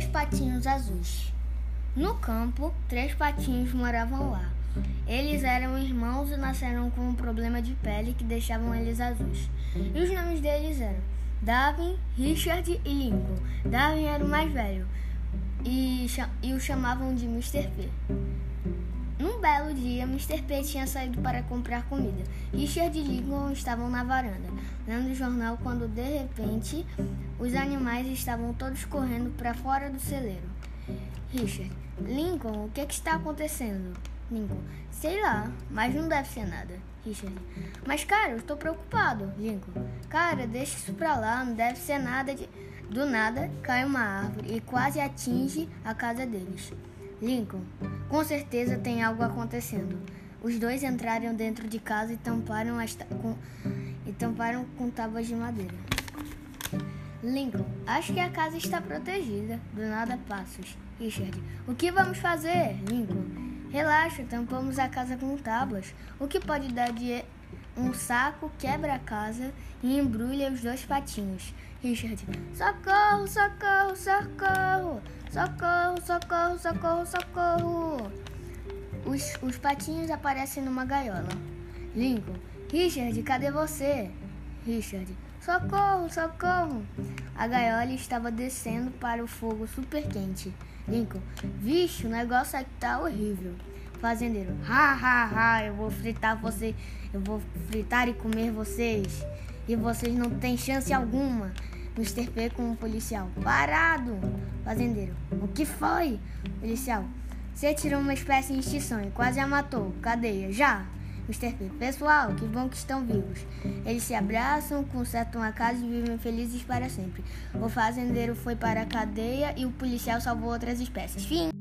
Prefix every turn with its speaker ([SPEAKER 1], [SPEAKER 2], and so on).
[SPEAKER 1] Três patinhos azuis. No campo, três patinhos moravam lá. Eles eram irmãos e nasceram com um problema de pele que deixavam eles azuis. E os nomes deles eram Darwin, Richard e Lincoln. Darwin era o mais velho e, e o chamavam de Mr. P. Belo dia, Mr. P tinha saído para comprar comida. Richard e Lincoln estavam na varanda, lendo o jornal, quando de repente os animais estavam todos correndo para fora do celeiro. Richard, Lincoln, o que, é que está acontecendo? Lincoln, sei lá, mas não deve ser nada. Richard, mas cara, eu estou preocupado. Lincoln, cara, deixa isso pra lá, não deve ser nada de. Do nada, cai uma árvore e quase atinge a casa deles. Lincoln, com certeza tem algo acontecendo. Os dois entraram dentro de casa e tamparam, com, e tamparam com tábuas de madeira. Lincoln, acho que a casa está protegida. Do nada, passos. Richard, o que vamos fazer? Lincoln, relaxa, tampamos a casa com tábuas. O que pode dar de um saco quebra a casa e embrulha os dois patinhos. Richard, socorro, socorro, socorro, socorro, socorro, socorro, socorro. Os, os patinhos aparecem numa gaiola. Lincoln, Richard, cadê você? Richard, socorro, socorro. A gaiola estava descendo para o fogo super quente. Lincoln, vixe, o negócio aqui tá horrível. Fazendeiro, ha, ha, ha, eu vou fritar você, eu vou fritar e comer vocês. E vocês não têm chance alguma. Mr. P com um policial. Parado! Fazendeiro, o que foi? Policial, você tirou uma espécie em extinção e quase a matou. Cadeia, já! Mr. P. Pessoal, que bom que estão vivos. Eles se abraçam, consertam a casa e vivem felizes para sempre. O fazendeiro foi para a cadeia e o policial salvou outras espécies. Fim.